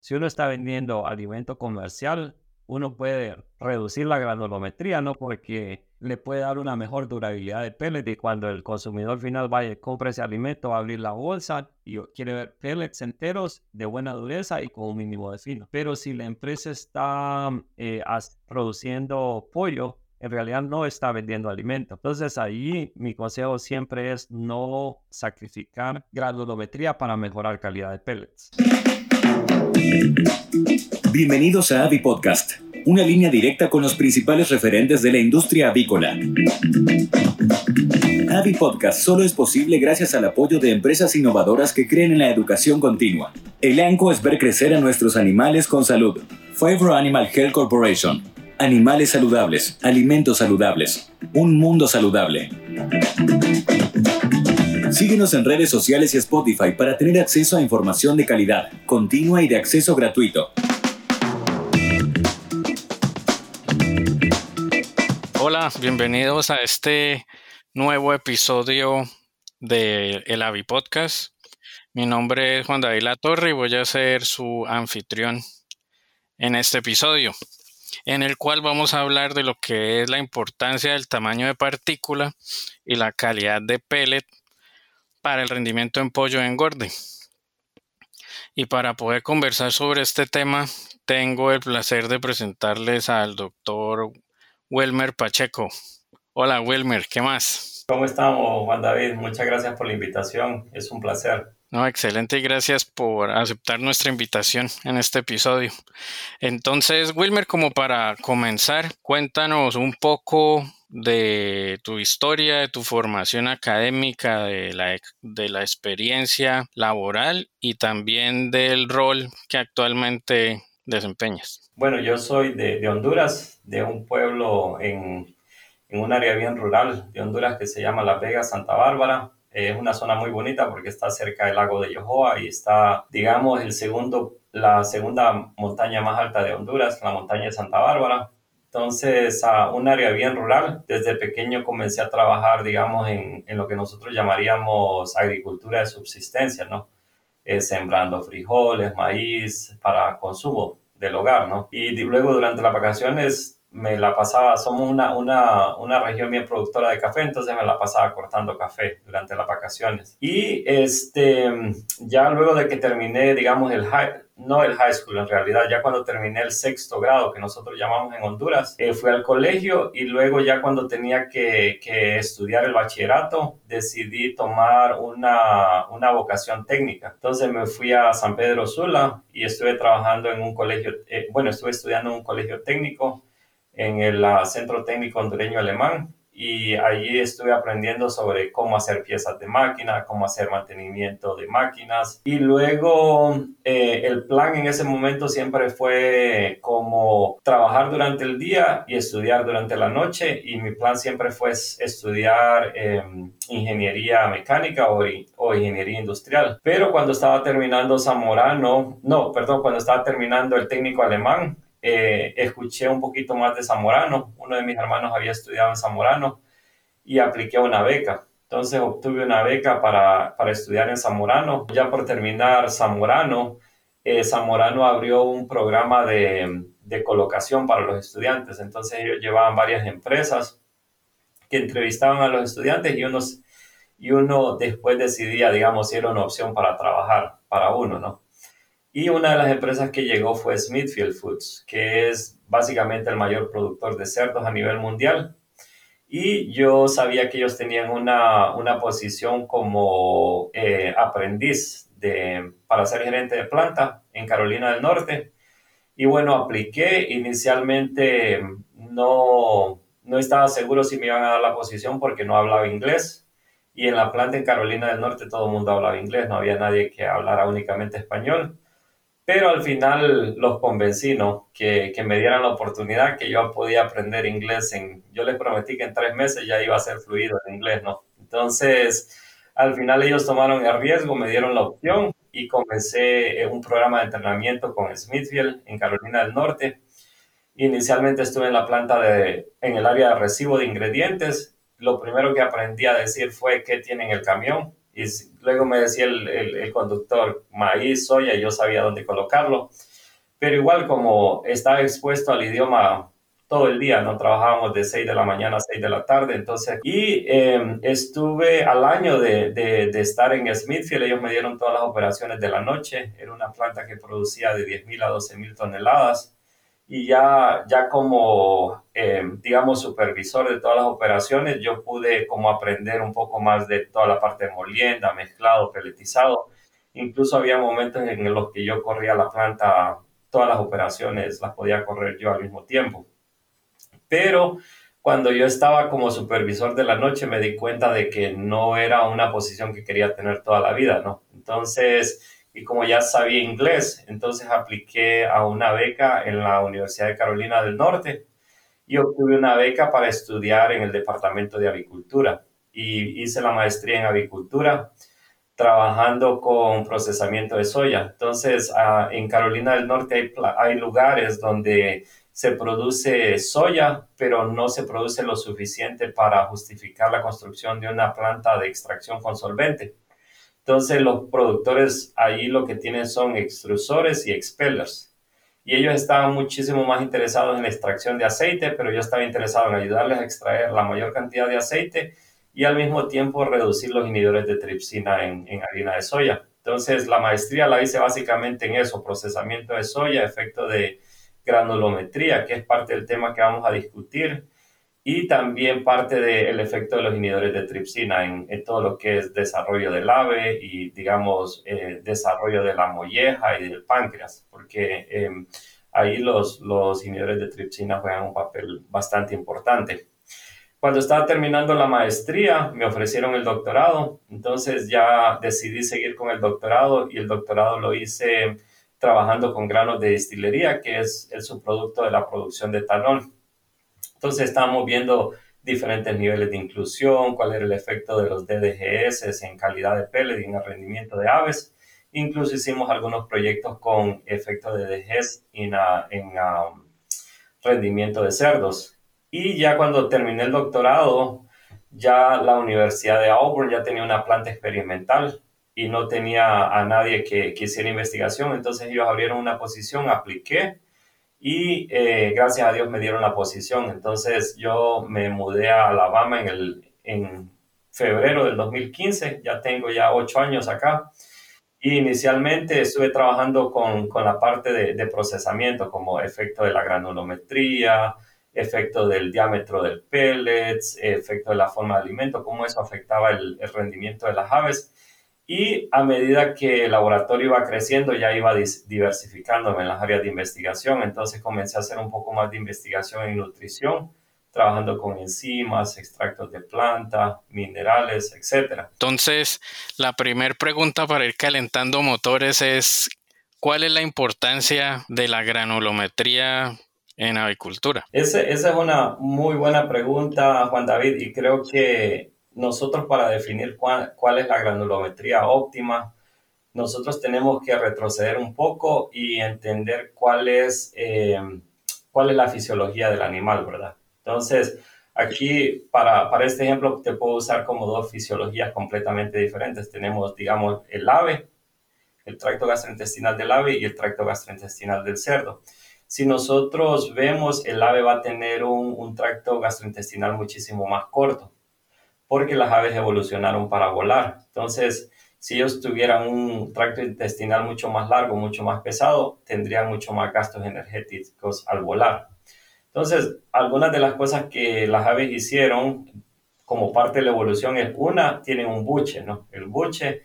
Si uno está vendiendo alimento comercial, uno puede reducir la granulometría, ¿no? Porque le puede dar una mejor durabilidad de pellet y cuando el consumidor final vaya y compre ese alimento, va a abrir la bolsa y quiere ver pellets enteros de buena dureza y con un mínimo de fino. Pero si la empresa está eh, produciendo pollo, en realidad no está vendiendo alimento. Entonces ahí mi consejo siempre es no sacrificar granulometría para mejorar calidad de pellets. Bienvenidos a Avi Podcast, una línea directa con los principales referentes de la industria avícola. Avi Podcast solo es posible gracias al apoyo de empresas innovadoras que creen en la educación continua. El ANCO es ver crecer a nuestros animales con salud. Favor Animal Health Corporation. Animales saludables, alimentos saludables, un mundo saludable. Síguenos en redes sociales y Spotify para tener acceso a información de calidad, continua y de acceso gratuito. Hola, bienvenidos a este nuevo episodio de El Avi Podcast. Mi nombre es Juan David Latorre y voy a ser su anfitrión en este episodio, en el cual vamos a hablar de lo que es la importancia del tamaño de partícula y la calidad de pellet para el rendimiento en pollo engorde. Y para poder conversar sobre este tema, tengo el placer de presentarles al doctor Wilmer Pacheco. Hola Wilmer, ¿qué más? ¿Cómo estamos, Juan David? Muchas gracias por la invitación. Es un placer. No, excelente y gracias por aceptar nuestra invitación en este episodio. Entonces, Wilmer, como para comenzar, cuéntanos un poco de tu historia, de tu formación académica, de la, de la experiencia laboral y también del rol que actualmente desempeñas. Bueno, yo soy de, de Honduras, de un pueblo en, en, un área bien rural de Honduras que se llama La Vega Santa Bárbara. es una zona muy bonita porque está cerca del lago de Yohoa y está, digamos, el segundo, la segunda montaña más alta de Honduras, la montaña de Santa Bárbara. Entonces, a un área bien rural. Desde pequeño comencé a trabajar, digamos, en, en lo que nosotros llamaríamos agricultura de subsistencia, ¿no? Eh, sembrando frijoles, maíz para consumo del hogar, ¿no? Y luego durante las vacaciones me la pasaba, somos una, una, una, región bien productora de café, entonces me la pasaba cortando café durante las vacaciones. Y este, ya luego de que terminé, digamos, el high, no el high school en realidad, ya cuando terminé el sexto grado, que nosotros llamamos en Honduras, eh, fui al colegio y luego ya cuando tenía que, que estudiar el bachillerato, decidí tomar una, una, vocación técnica. Entonces me fui a San Pedro Sula y estuve trabajando en un colegio, eh, bueno, estuve estudiando en un colegio técnico en el Centro Técnico Hondureño Alemán y allí estuve aprendiendo sobre cómo hacer piezas de máquina, cómo hacer mantenimiento de máquinas. Y luego eh, el plan en ese momento siempre fue como trabajar durante el día y estudiar durante la noche. Y mi plan siempre fue estudiar em, ingeniería mecánica o, o ingeniería industrial. Pero cuando estaba terminando Zamorano, no, perdón, cuando estaba terminando el técnico alemán, eh, escuché un poquito más de Zamorano. Uno de mis hermanos había estudiado en Zamorano y apliqué una beca. Entonces obtuve una beca para, para estudiar en Zamorano. Ya por terminar Zamorano, eh, Zamorano abrió un programa de, de, colocación para los estudiantes. Entonces ellos llevaban varias empresas que entrevistaban a los estudiantes y, unos, y uno después decidía, digamos, si era una opción para trabajar para uno, ¿no? Y una de las empresas que llegó fue Smithfield Foods, que es básicamente el mayor productor de cerdos a nivel mundial. Y yo sabía que ellos tenían una, una posición como eh, aprendiz de, para ser gerente de planta en Carolina del Norte. Y bueno, apliqué. Inicialmente no, no estaba seguro si me iban a dar la posición porque no hablaba inglés. Y en la planta en Carolina del Norte todo el mundo hablaba inglés, no había nadie que hablara únicamente español pero al final los convencí, ¿no? Que, que, me dieran la oportunidad, que yo podía aprender inglés. En, yo les prometí que en tres meses ya iba a ser fluido el inglés, ¿no? Entonces, al final ellos tomaron el riesgo, me dieron la opción y comencé un programa de entrenamiento con Smithfield en Carolina del Norte. Inicialmente estuve en la planta de, en el área de recibo de ingredientes. Lo primero que aprendí a decir fue qué tiene en el camión, y luego me decía el, el, conductor maíz, soya, yo sabía dónde colocarlo. pero igual como estaba expuesto al idioma todo el día, ¿no? Trabajábamos de 6 de la mañana a 6 de la tarde, entonces, y em, estuve al año de, de, de, estar en Smithfield, ellos me dieron todas las operaciones de la noche, era una planta que producía de 10.000 a 12.000 toneladas, y ya, ya como, em, digamos, supervisor de todas las operaciones, yo pude como aprender un poco más de toda la parte de molienda, mezclado, peletizado, incluso había momentos en los que yo corría la planta, todas las operaciones las podía correr yo al mismo tiempo. Pero cuando yo estaba como supervisor de la noche me di cuenta de que no era una posición que quería tener toda la vida, ¿no? Entonces, y como ya sabía inglés, entonces apliqué a una beca en la Universidad de Carolina del Norte y obtuve una beca para estudiar en el Departamento de Avicultura y hice la maestría en avicultura trabajando con procesamiento de soya. Entonces, ah, en Carolina del Norte hay, hay lugares donde se produce soya, pero no se produce lo suficiente para justificar la construcción de una planta de extracción con solvente. Entonces los productores ahí lo que tienen son extrusores y expellers. Y ellos estaban muchísimo más interesados en la extracción de aceite, pero yo estaba interesado en ayudarles a extraer la mayor cantidad de aceite y al mismo tiempo reducir los inhibidores de tripsina en, en harina de soya. Entonces la maestría la hice básicamente en eso, procesamiento de soya, efecto de granulometría, que es parte del tema que vamos a discutir, y también parte del efecto de los inhibidores de tripsina en, todo lo que es desarrollo del ave y, digamos, eh, desarrollo de la molleja y del páncreas, porque em, ahí los, los inhibidores de tripsina juegan un papel bastante importante. Cuando estaba terminando la maestría, me ofrecieron el doctorado, entonces ya decidí seguir con el doctorado y el doctorado lo hice trabajando con granos de destilería, que es el subproducto de la producción de etanol. Entonces estábamos viendo diferentes niveles de inclusión, cuál era el efecto de los DDGS en calidad de pellet y en el rendimiento de aves. Incluso hicimos algunos proyectos con efecto de DDGS en, en um, rendimiento de cerdos. Y ya cuando terminé el doctorado, ya la Universidad de Auburn ya tenía una planta experimental y no tenía a nadie que, quisiera investigación, entonces ellos abrieron una posición, apliqué y eh, gracias a Dios me dieron la posición. Entonces yo me mudé a Alabama en, el, en febrero del 2015, ya tengo ya ocho años acá. Y inicialmente estuve trabajando con, con la parte de, de, procesamiento, como efecto de la granulometría, efecto del diámetro del pellets, efecto de la forma de alimento, cómo eso afectaba el, el rendimiento de las aves. Y a medida que el laboratorio iba creciendo, ya iba diversificándome en las áreas de investigación. Entonces comencé a hacer un poco más de investigación en nutrición, trabajando con enzimas, extractos de planta, minerales, etc. Entonces, la primera pregunta para ir calentando motores es, ¿cuál es la importancia de la granulometría en avicultura? esa es una muy buena pregunta, Juan David, y creo que nosotros para definir cuál, es la granulometría óptima, nosotros tenemos que retroceder un poco y entender cuál es, eh, cuál es la fisiología del animal, ¿verdad? Entonces, aquí para, para este ejemplo te puedo usar como dos fisiologías completamente diferentes. Tenemos, digamos, el ave, el tracto gastrointestinal del ave y el tracto gastrointestinal del cerdo. Si nosotros vemos, el ave va a tener un, un tracto gastrointestinal muchísimo más corto porque las aves evolucionaron para volar. Entonces, si ellos tuvieran un tracto intestinal mucho más largo, mucho más pesado, tendrían mucho más gastos energéticos al volar. Entonces, algunas de las cosas que las aves hicieron como parte de la evolución es, una, tienen un buche, ¿no? El buche,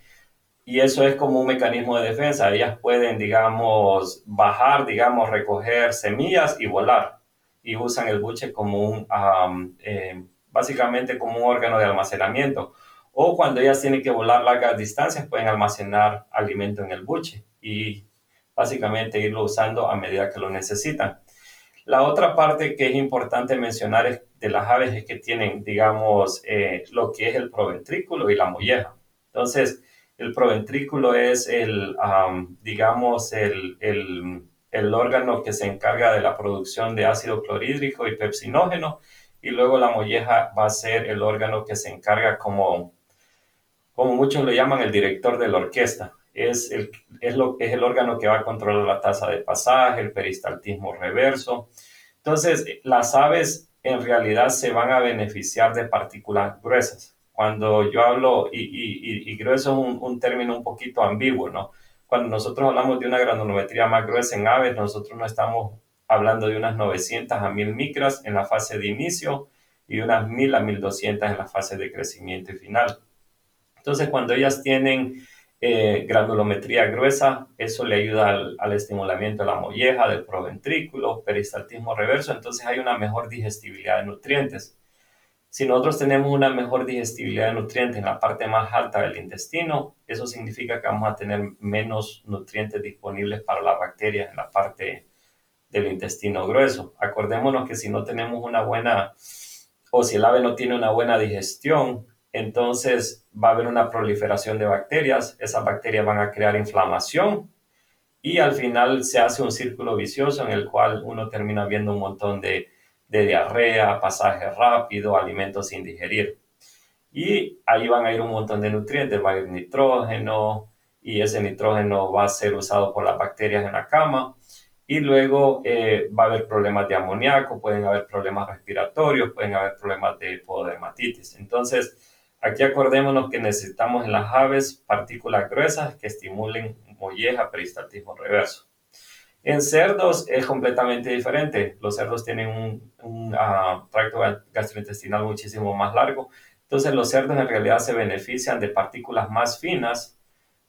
y eso es como un mecanismo de defensa. Ellas pueden, digamos, bajar, digamos, recoger semillas y volar. Y usan el buche como un, eh, básicamente como un órgano de almacenamiento. O cuando ellas tienen que volar largas distancias, pueden almacenar alimento en el buche y básicamente irlo usando a medida que lo necesitan. La otra parte que es importante mencionar de las aves es que tienen, digamos, eh, lo que es el proventrículo y la molleja. Entonces, el proventrículo es el, digamos, el, el, órgano que se encarga de la producción de ácido clorhídrico y pepsinógeno y luego la molleja va a ser el órgano que se encarga como, como muchos lo llaman el director de la orquesta. es el, es, lo, es el órgano que va a controlar la tasa de pasaje, el peristaltismo reverso. Entonces, las aves en realidad se van a beneficiar de partículas gruesas. Cuando yo hablo, y, y, y grueso es un, un, término un poquito ambiguo, ¿no? Cuando nosotros hablamos de una granulometría más gruesa en aves, nosotros no estamos hablando de unas 900 a 1000 micras en la fase de inicio y unas 1000 a 1200 en la fase de crecimiento y final. Entonces, cuando ellas tienen eh, granulometría gruesa, eso le ayuda al, al, estimulamiento de la molleja, del proventrículo, peristaltismo reverso, entonces hay una mejor digestibilidad de nutrientes. Si nosotros tenemos una mejor digestibilidad de nutrientes en la parte más alta del intestino, eso significa que vamos a tener menos nutrientes disponibles para las bacterias en la parte del intestino grueso. Acordémonos que si no tenemos una buena, o si el ave no tiene una buena digestión, entonces va a haber una proliferación de bacterias, esas bacterias van a crear inflamación y al final se hace un círculo vicioso en el cual uno termina viendo un montón de, de diarrea, pasaje rápido, alimentos sin digerir. Y ahí van a ir un montón de nutrientes, va a ir nitrógeno y ese nitrógeno va a ser usado por las bacterias en la cama y luego eh, va a haber problemas de amoníaco, pueden haber problemas respiratorios, pueden haber problemas de pododermatitis. Entonces, aquí acordémonos que necesitamos en las aves partículas gruesas que estimulen molleja, peristaltismo reverso. En cerdos es completamente diferente. Los cerdos tienen un, uh, tracto gastrointestinal muchísimo más largo. Entonces los cerdos en realidad se benefician de partículas más finas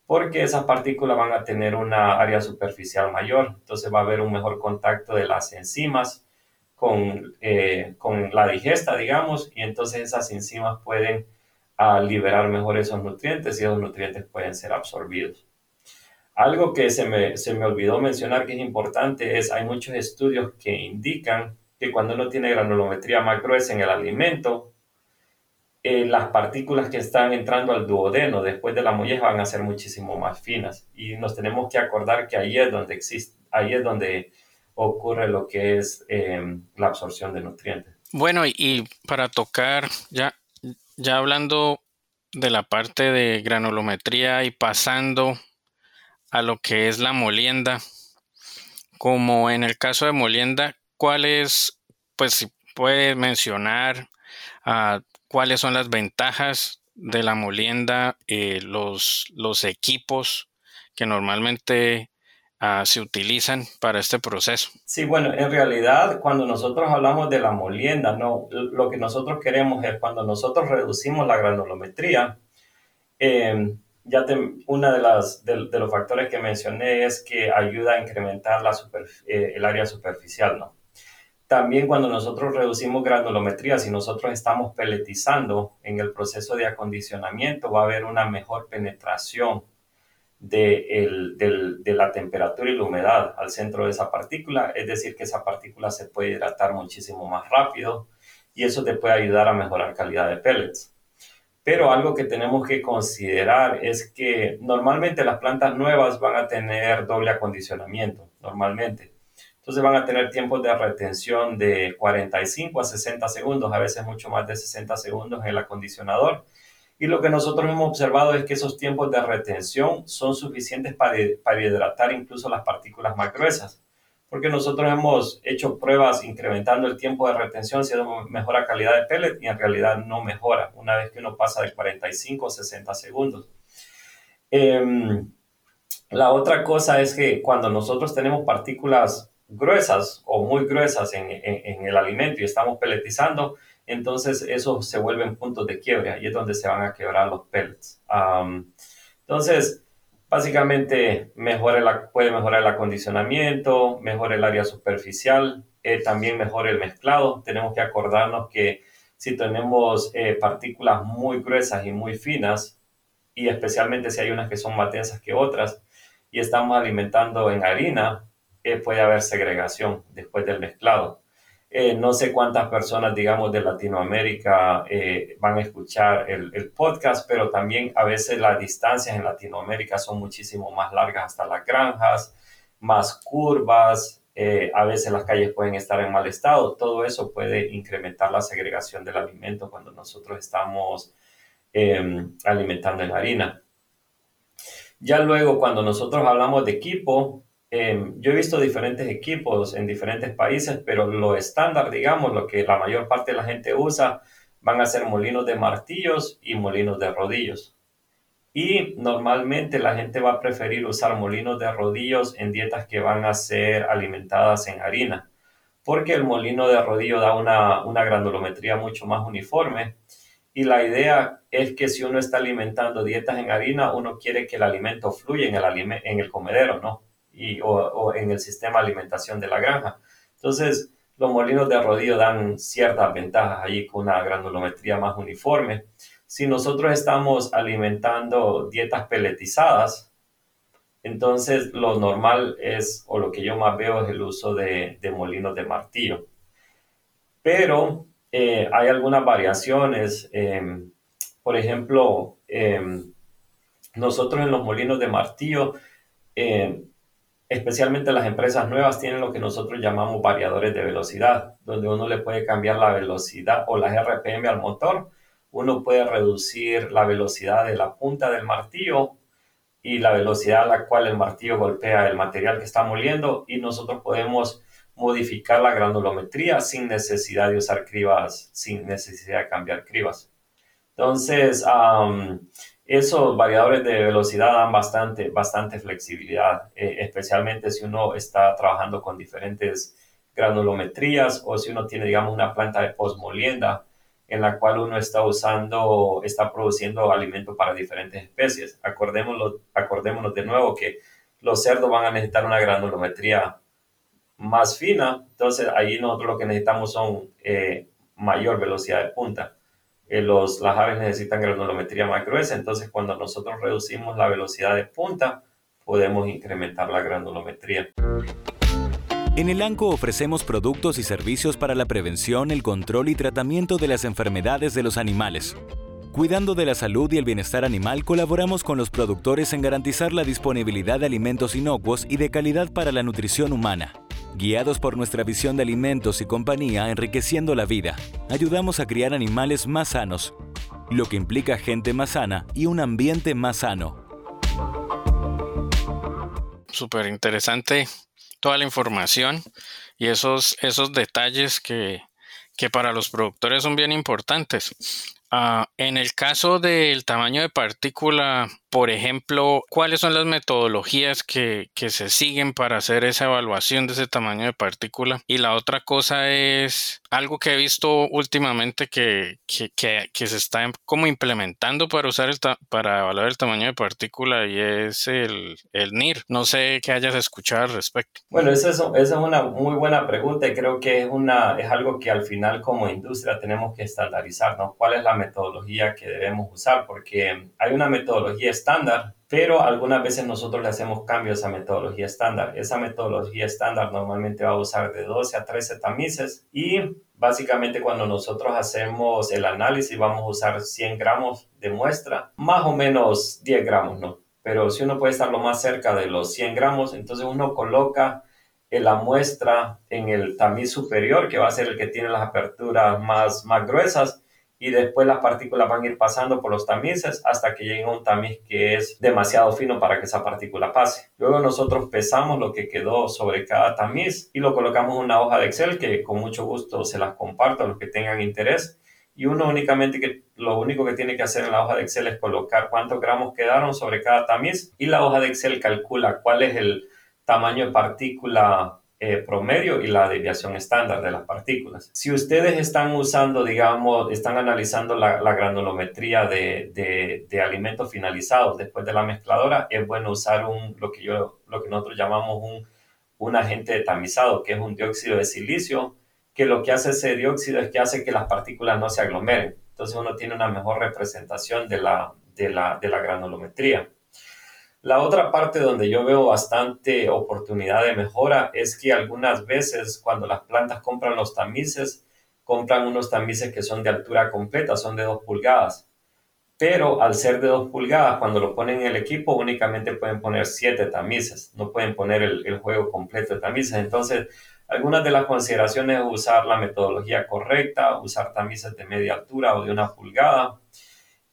porque esas partículas van a tener una área superficial mayor, entonces va a haber un mejor contacto de las enzimas con, eh, con la digesta, digamos, y entonces esas enzimas pueden uh, liberar mejor esos nutrientes y esos nutrientes pueden ser absorbidos. Algo que se me, se me olvidó mencionar que es importante es, hay muchos estudios que indican que cuando uno tiene granulometría más en el alimento, eh, las partículas que están entrando al duodeno después de la molleja van a ser muchísimo más finas y nos tenemos que acordar que ahí es donde existe, ahí es donde ocurre lo que es eh, la absorción de nutrientes. Bueno, y para tocar, ya, ya hablando de la parte de granulometría y pasando a lo que es la molienda, como en el caso de molienda, ¿cuáles, pues si puede mencionar cuáles son las ventajas de la molienda, eh, los, los equipos que normalmente uh, se utilizan para este proceso. Sí, bueno, en realidad cuando nosotros hablamos de la molienda, no, lo que nosotros queremos es cuando nosotros reducimos la granulometría, eh, ya te, una de las de, de, los factores que mencioné es que ayuda a incrementar la super, eh, el área superficial, ¿no? También cuando nosotros reducimos granulometría, si nosotros estamos peletizando en el proceso de acondicionamiento, va a haber una mejor penetración de, de, la temperatura y la humedad al centro de esa partícula, es decir, que esa partícula se puede hidratar muchísimo más rápido y eso te puede ayudar a mejorar calidad de pellets. Pero algo que tenemos que considerar es que normalmente las plantas nuevas van a tener doble acondicionamiento, normalmente. Entonces van a tener tiempos de retención de 45 a 60 segundos, a veces mucho más de 60 segundos en el acondicionador. Y lo que nosotros hemos observado es que esos tiempos de retención son suficientes para, para hidratar incluso las partículas más gruesas. Porque nosotros hemos hecho pruebas incrementando el tiempo de retención, si mejora calidad de pellet y en realidad no mejora una vez que uno pasa de 45 a 60 segundos. Eh, la otra cosa es que cuando nosotros tenemos partículas gruesas o muy gruesas en, el alimento y estamos peletizando, entonces eso se vuelven puntos de quiebre, y es donde se van a quebrar los pellets. Entonces, básicamente mejora la, puede mejorar el acondicionamiento, mejora el área superficial, eh, también mejora el mezclado. Tenemos que acordarnos que si tenemos eh, partículas muy gruesas y muy finas, y especialmente si hay unas que son más densas que otras, y estamos alimentando en harina, puede haber segregación después del mezclado. Eh, no sé cuántas personas, digamos, de Latinoamérica eh, van a escuchar el, el, podcast, pero también a veces las distancias en Latinoamérica son muchísimo más largas hasta las granjas, más curvas, eh, a veces las calles pueden estar en mal estado. Todo eso puede incrementar la segregación del alimento cuando nosotros estamos alimentando en harina. Ya luego, cuando nosotros hablamos de equipo, em, yo he visto diferentes equipos en diferentes países, pero lo estándar, digamos, lo que la mayor parte de la gente usa, van a ser molinos de martillos y molinos de rodillos. Y normalmente la gente va a preferir usar molinos de rodillos en dietas que van a ser alimentadas en harina, porque el molino de rodillo da una, una granulometría mucho más uniforme y la idea es que si uno está alimentando dietas en harina, uno quiere que el alimento fluya en el, en el comedero, ¿no? Y, o, en el sistema de alimentación de la granja. Entonces, los molinos de rodillo dan ciertas ventajas allí con una granulometría más uniforme. Si nosotros estamos alimentando dietas peletizadas, entonces lo normal es, o lo que yo más veo es el uso de, de molinos de martillo. Pero eh, hay algunas variaciones. Em, por ejemplo, em, nosotros en los molinos de martillo, em, especialmente las empresas nuevas, tienen lo que nosotros llamamos variadores de velocidad, donde uno le puede cambiar la velocidad o las RPM al motor. Uno puede reducir la velocidad de la punta del martillo y la velocidad a la cual el martillo golpea el material que está moliendo y nosotros podemos modificar la granulometría sin necesidad de usar cribas, sin necesidad de cambiar cribas. Entonces, esos variadores de velocidad dan bastante, bastante flexibilidad, eh, especialmente si uno está trabajando con diferentes granulometrías o si uno tiene, digamos, una planta de postmolienda en la cual uno está usando, está produciendo alimento para diferentes especies. Acordémonos, acordémonos de nuevo que los cerdos van a necesitar una granulometría más fina, entonces ahí nosotros lo que necesitamos son eh, mayor velocidad de punta. Eh, los, las aves necesitan granulometría más gruesa, entonces cuando nosotros reducimos la velocidad de punta, podemos incrementar la granulometría. En el ANCO ofrecemos productos y servicios para la prevención, el control y tratamiento de las enfermedades de los animales. Cuidando de la salud y el bienestar animal, colaboramos con los productores en garantizar la disponibilidad de alimentos inocuos y de calidad para la nutrición humana. Guiados por nuestra visión de alimentos y compañía enriqueciendo la vida, ayudamos a criar animales más sanos, lo que implica gente más sana y un ambiente más sano. Súper interesante toda la información y esos, esos detalles que, que para los productores son bien importantes. Ah, en el caso del tamaño de partícula, por ejemplo, ¿cuáles son las metodologías que, se siguen para hacer esa evaluación de ese tamaño de partícula? Y la otra cosa es algo que he visto últimamente que, que, se está como implementando para usar el para evaluar el tamaño de partícula y es el, el NIR. No sé qué hayas escuchado al respecto. Bueno, esa es, esa es una muy buena pregunta y creo que es, una, es algo que al final como industria tenemos que estandarizar, ¿no? ¿Cuál es la metodología que debemos usar, porque hay una metodología estándar, pero algunas veces nosotros le hacemos cambios a metodología estándar. Esa metodología estándar normalmente va a usar de 12 a 13 tamices y básicamente cuando nosotros hacemos el análisis vamos a usar 100 gramos de muestra, más o menos 10 gramos, ¿no? Pero si uno puede estar lo más cerca de los 100 gramos, entonces uno coloca la muestra en el tamiz superior, que va a ser el que tiene las aperturas más, más gruesas, y después las partículas van a ir pasando por los tamices hasta que llegue a un tamiz que es demasiado fino para que esa partícula pase. Luego nosotros pesamos lo que quedó sobre cada tamiz y lo colocamos en una hoja de Excel que con mucho gusto se las comparto a los que tengan interés. Y uno únicamente que lo único que tiene que hacer en la hoja de Excel es colocar cuántos gramos quedaron sobre cada tamiz y la hoja de Excel calcula cuál es el tamaño de partícula eh, promedio y la desviación estándar de las partículas. Si ustedes están usando, digamos, están analizando la, granulometría de, de, alimentos finalizados después de la mezcladora, es bueno usar un, lo, que yo, lo que nosotros llamamos un, un agente tamizado, que es un dióxido de silicio, que lo que hace ese dióxido es que hace que las partículas no se aglomeren. Entonces uno tiene una mejor representación de la, de la, de la granulometría. La otra parte donde yo veo bastante oportunidad de mejora es que algunas veces cuando las plantas compran los tamices, compran unos tamices que son de altura completa, son de 2 pulgadas. Pero al ser de 2 pulgadas, cuando lo ponen en el equipo, únicamente pueden poner 7 tamices, no pueden poner el, el juego completo de tamices. Entonces, algunas de las consideraciones es usar la metodología correcta, usar tamices de media altura o de una pulgada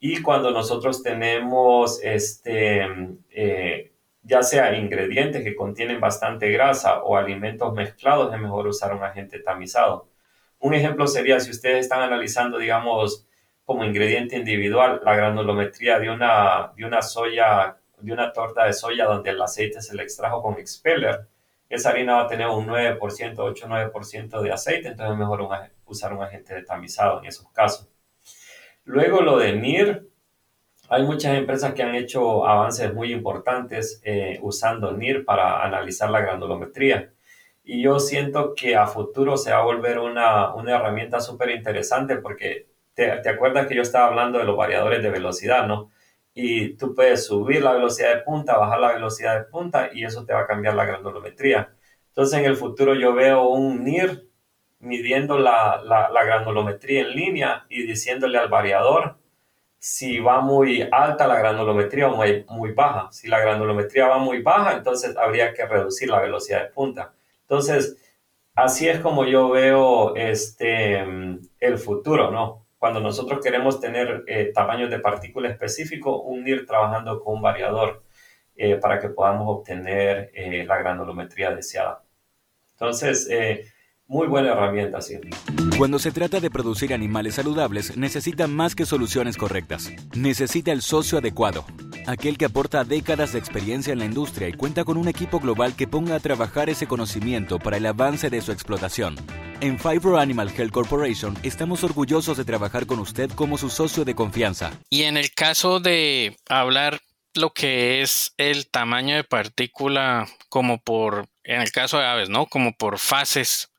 Y cuando nosotros tenemos este, eh, ya sea ingredientes que contienen bastante grasa o alimentos mezclados, es mejor usar un agente tamizado. Un ejemplo sería si ustedes están analizando, digamos, como ingrediente individual la granulometría de una, de una soya, de una torta de soya donde el aceite se le extrajo con expeller, esa harina va a tener un 9%, 8-9% de aceite, entonces es mejor usar un agente tamizado en esos casos. Luego lo de NIR, hay muchas empresas que han hecho avances muy importantes eh, usando NIR para analizar la granulometría. Y yo siento que a futuro se va a volver una, una herramienta súper interesante porque te, te, acuerdas que yo estaba hablando de los variadores de velocidad, ¿no? Y tú puedes subir la velocidad de punta, bajar la velocidad de punta y eso te va a cambiar la granulometría. Entonces en el futuro yo veo un NIR midiendo la, la, la granulometría en línea y diciéndole al variador si va muy alta la granulometría o muy, muy baja. Si la granulometría va muy baja, entonces habría que reducir la velocidad de punta. Entonces, así es como yo veo este, el futuro, ¿no? Cuando nosotros queremos tener eh, tamaños de partícula específico, unir trabajando con un variador eh, para que podamos obtener eh, la granulometría deseada. Entonces, muy buena herramienta, sí. Cuando se trata de producir animales saludables, necesita más que soluciones correctas. Necesita el socio adecuado, aquel que aporta décadas de experiencia en la industria y cuenta con un equipo global que ponga a trabajar ese conocimiento para el avance de su explotación. En Fibro Animal Health Corporation estamos orgullosos de trabajar con usted como su socio de confianza. Y en el caso de hablar lo que es el tamaño de partícula como por, en el caso de aves, ¿no? Como por fases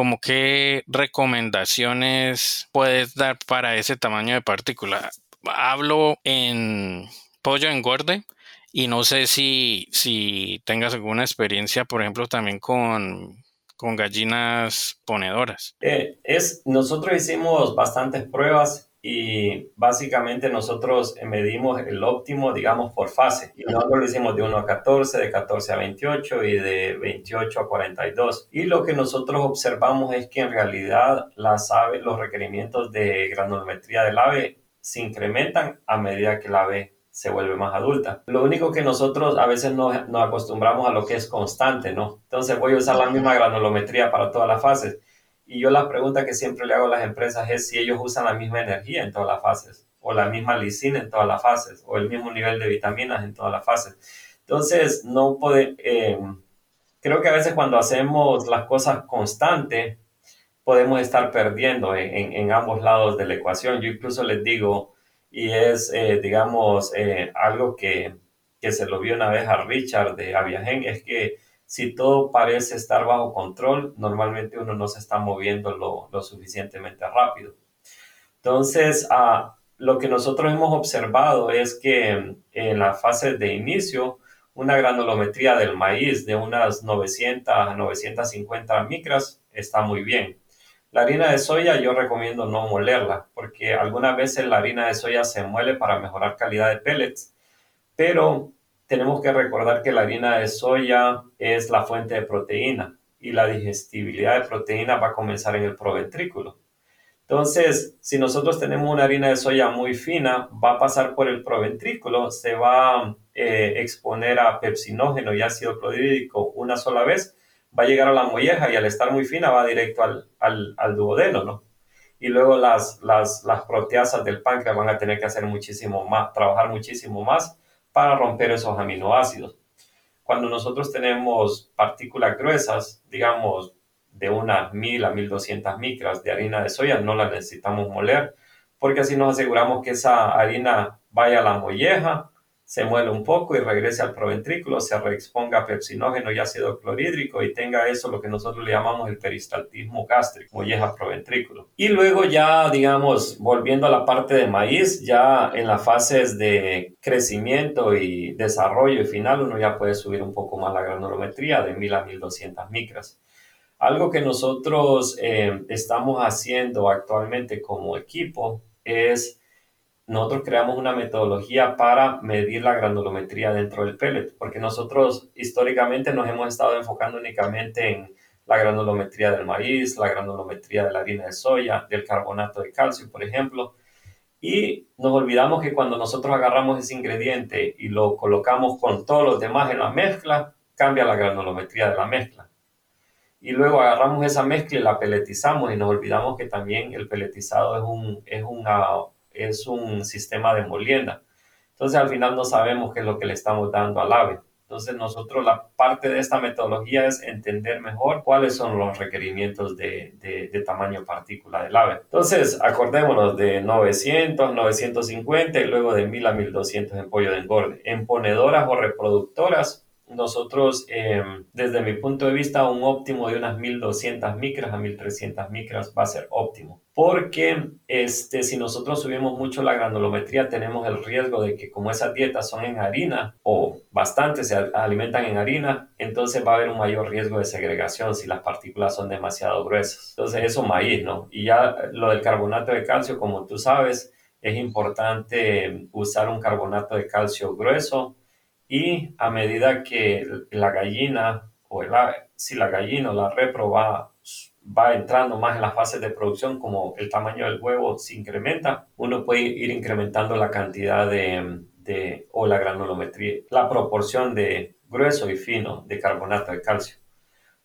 como qué recomendaciones puedes dar para ese tamaño de partícula. Hablo en pollo engorde y no sé si, si tengas alguna experiencia, por ejemplo, también con, con gallinas ponedoras. Eh, es, nosotros hicimos bastantes pruebas y básicamente nosotros medimos el óptimo, digamos, por fase. Y nosotros lo hicimos de 1 a 14, de 14 a 28 y de 28 a 42. Y lo que nosotros observamos es que en realidad las aves, los requerimientos de granulometría del ave se incrementan a medida que la ave se vuelve más adulta. Lo único que nosotros a veces nos, nos acostumbramos a lo que es constante, ¿no? Entonces voy a usar la misma granulometría para todas las fases y yo la pregunta que siempre le hago a las empresas es si ellos usan la misma energía en todas las fases, o la misma lisina en todas las fases, o el mismo nivel de vitaminas en todas las fases. Entonces, no puede, eh, creo que a veces cuando hacemos las cosas constantes, podemos estar perdiendo en, ambos lados de la ecuación. Yo incluso les digo, y es, eh, digamos, eh, algo que, que, se lo vi una vez a Richard de Aviagen, es que si todo parece estar bajo control, normalmente uno no se está moviendo lo, suficientemente rápido. Entonces, ah, lo que nosotros hemos observado es que en la fase de inicio, una granulometría del maíz de unas 900 a 950 micras está muy bien. La harina de soya yo recomiendo no molerla porque algunas veces la harina de soya se muele para mejorar calidad de pellets, pero tenemos que recordar que la harina de soya es la fuente de proteína y la digestibilidad de proteína va a comenzar en el proventrículo. Entonces, si nosotros tenemos una harina de soya muy fina, va a pasar por el proventrículo, se va a eh, exponer a pepsinógeno y ácido clorhídrico una sola vez, va a llegar a la molleja y al estar muy fina va directo al, al, duodeno, ¿no? Y luego las, las, las proteasas del páncreas van a tener que hacer muchísimo más, trabajar muchísimo más para romper esos aminoácidos. Cuando nosotros tenemos partículas gruesas, digamos de unas 1000 a 1200 micras de harina de soya, no la necesitamos moler, porque así nos aseguramos que esa harina vaya a la molleja, se muele un poco y regrese al proventrículo, se reexponga pepsinógeno y ácido clorhídrico y tenga eso lo que nosotros le llamamos el peristaltismo gástrico, molleja proventrículo. Y luego ya, digamos, volviendo a la parte de maíz, ya en las fases de crecimiento y desarrollo y final, uno ya puede subir un poco más la granulometría de 1000 a 1200 micras. Algo que nosotros eh, estamos haciendo actualmente como equipo es nosotros creamos una metodología para medir la granulometría dentro del pellet, porque nosotros históricamente nos hemos estado enfocando únicamente en la granulometría del maíz, la granulometría de la harina de soya, del carbonato de calcio, por ejemplo, Y nos olvidamos que cuando nosotros agarramos ese ingrediente y lo colocamos con todos los demás en la mezcla, cambia la granulometría de la mezcla. Y luego agarramos esa mezcla y la peletizamos y nos olvidamos que también el peletizado es un, es una, es un sistema de molienda. Entonces al final no sabemos qué es lo que le estamos dando al ave. Entonces nosotros la parte de esta metodología es entender mejor cuáles son los requerimientos de, de, tamaño partícula del ave. Entonces acordémonos de 900, 950 y luego de 1000 a 1200 en pollo de engorde. En ponedoras o reproductoras nosotros, em, desde mi punto de vista, un óptimo de unas 1200 micras a 1300 micras va a ser óptimo. Porque este, si nosotros subimos mucho la granulometría, tenemos el riesgo de que como esas dietas son en harina o bastante se alimentan en harina, entonces va a haber un mayor riesgo de segregación si las partículas son demasiado gruesas. Entonces eso maíz, ¿no? Y ya lo del carbonato de calcio, como tú sabes, es importante usar un carbonato de calcio grueso y a medida que la gallina o si la gallina o la repro va, va entrando más en las fases de producción, como el tamaño del huevo se incrementa, uno puede ir incrementando la cantidad de, de o la granulometría, la proporción de grueso y fino de carbonato de calcio.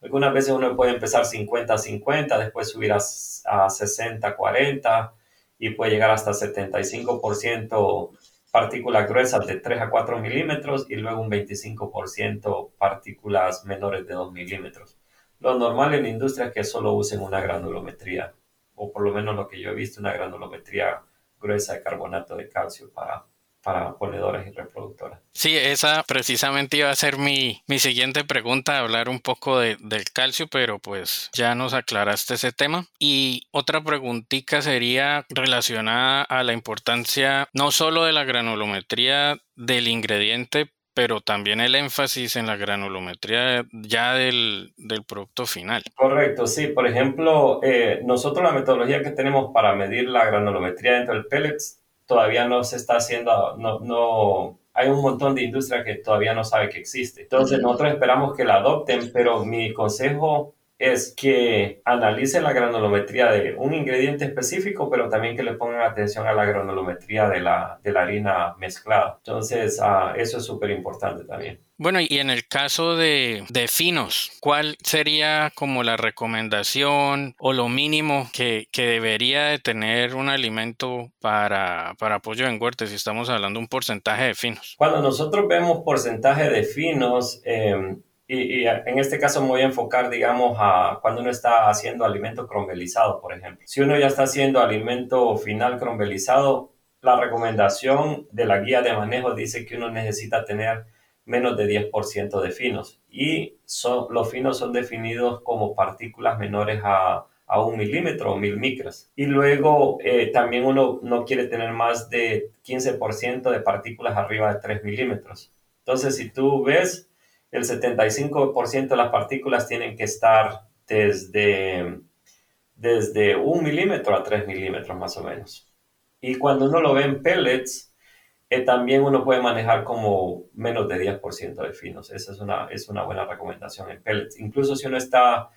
Algunas veces uno puede empezar 50-50, después subir a, a 60-40 y puede llegar hasta 75% partículas gruesas de 3 a 4 milímetros y luego un 25% partículas menores de 2 milímetros. Lo normal en la industria es que solo usen una granulometría, o por lo menos lo que yo he visto, una granulometría gruesa de carbonato de calcio para para ponedores y reproductoras. Sí, esa precisamente iba a ser mi, mi siguiente pregunta, hablar un poco de, del calcio, pero pues ya nos aclaraste ese tema. Y otra preguntita sería relacionada a la importancia no solo de la granulometría del ingrediente, pero también el énfasis en la granulometría ya del, del producto final. Correcto, sí. Por ejemplo, eh, nosotros la metodología que tenemos para medir la granulometría dentro del pellets todavía no se está haciendo, no, no, hay un montón de industria que todavía no sabe que existe. Entonces nosotros esperamos que la adopten, pero mi consejo es que analicen la granulometría de un ingrediente específico, pero también que le pongan atención a la granulometría de la, de la harina mezclada. Entonces, ah, eso es súper importante también. Bueno, y en el caso de, de, finos, ¿cuál sería como la recomendación o lo mínimo que, que debería de tener un alimento para, para pollo en huerta si estamos hablando de un porcentaje de finos? Cuando nosotros vemos porcentaje de finos, eh, y, en este caso me voy a enfocar, digamos, a cuando uno está haciendo alimento crombelizado, por ejemplo. Si uno ya está haciendo alimento final crombelizado, la recomendación de la guía de manejo dice que uno necesita tener menos de 10% de finos. Y son, los finos son definidos como partículas menores a, a un milímetro o mil micras. Y luego eh, también uno no quiere tener más de 15% de partículas arriba de 3 milímetros. Entonces, si tú ves el 75% de las partículas tienen que estar desde, desde un milímetro a 3 milímetros más o menos. Y cuando uno lo ve en pellets, eh, también uno puede manejar como menos de 10% de finos. Esa es una, es una buena recomendación en pellets. Incluso si uno está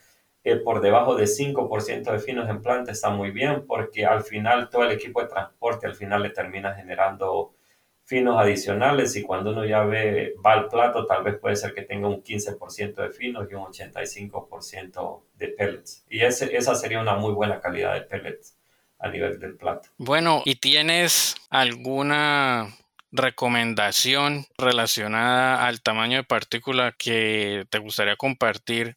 eh, por debajo de 5% de finos en planta, está muy bien porque al final todo el equipo de transporte al final le termina generando finos adicionales y cuando uno ya ve, va al plato, tal vez puede ser que tenga un 15% de finos y un 85% de pellets. Y ese, esa sería una muy buena calidad de pellets a nivel del plato. Bueno, ¿y tienes alguna recomendación relacionada al tamaño de partícula que te gustaría compartir,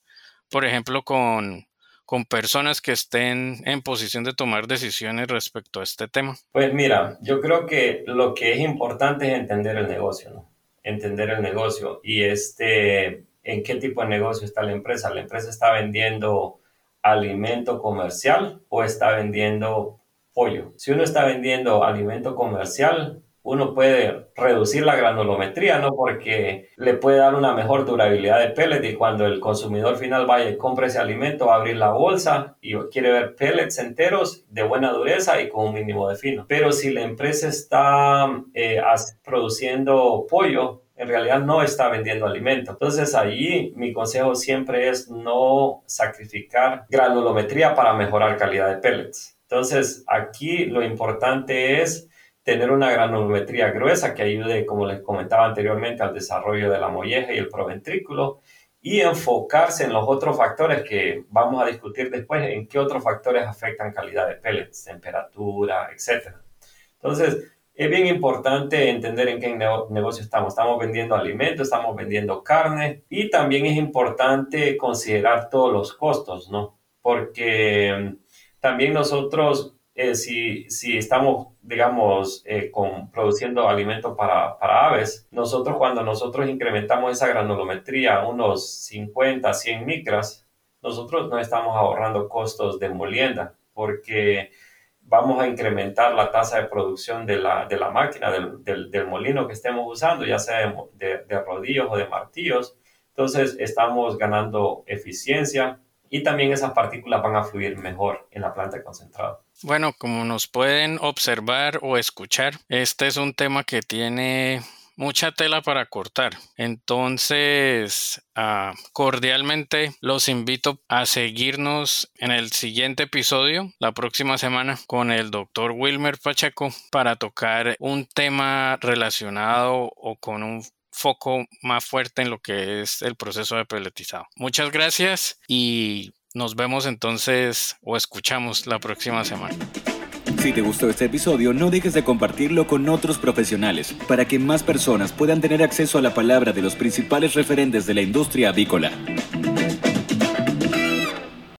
por ejemplo, con con personas que estén en posición de tomar decisiones respecto a este tema? Pues mira, yo creo que lo que es importante es entender el negocio, ¿no? Entender el negocio y este, en qué tipo de negocio está la empresa. La empresa está vendiendo alimento comercial o está vendiendo pollo. Si uno está vendiendo alimento comercial, uno puede reducir la granulometría, ¿no? Porque le puede dar una mejor durabilidad de pellet y cuando el consumidor final vaya y compre ese alimento, va a abrir la bolsa y quiere ver pellets enteros de buena dureza y con un mínimo de fino. Pero si la empresa está eh, produciendo pollo, en realidad no está vendiendo alimento. Entonces allí mi consejo siempre es no sacrificar granulometría para mejorar calidad de pellets. Entonces aquí lo importante es tener una granulometría gruesa que ayude, como les comentaba anteriormente, al desarrollo de la molleja y el proventrículo y enfocarse en los otros factores que vamos a discutir después, en qué otros factores afectan calidad de pellets, temperatura, etc. Entonces, es bien importante entender en qué negocio estamos. Estamos vendiendo alimentos, estamos vendiendo carne y también es importante considerar todos los costos, ¿no? Porque mm, también nosotros, si, estamos digamos, eh, produciendo alimentos para, aves, nosotros cuando nosotros incrementamos esa granulometría unos 50, 100 micras, nosotros no estamos ahorrando costos de molienda porque vamos a incrementar la tasa de producción de la, de la máquina, del, del, molino que estemos usando, ya sea de rodillos o de martillos. Entonces estamos ganando eficiencia y también esas partículas van a fluir mejor en la planta de concentrado. Bueno, como nos pueden observar o escuchar, este es un tema que tiene mucha tela para cortar. Entonces, ah, cordialmente los invito a seguirnos en el siguiente episodio, la próxima semana, con el doctor Wilmer Pacheco para tocar un tema relacionado o con un foco más fuerte en lo que es el proceso de peletizado. Muchas gracias y nos vemos entonces o escuchamos la próxima semana. Si te gustó este episodio, no dejes de compartirlo con otros profesionales para que más personas puedan tener acceso a la palabra de los principales referentes de la industria avícola.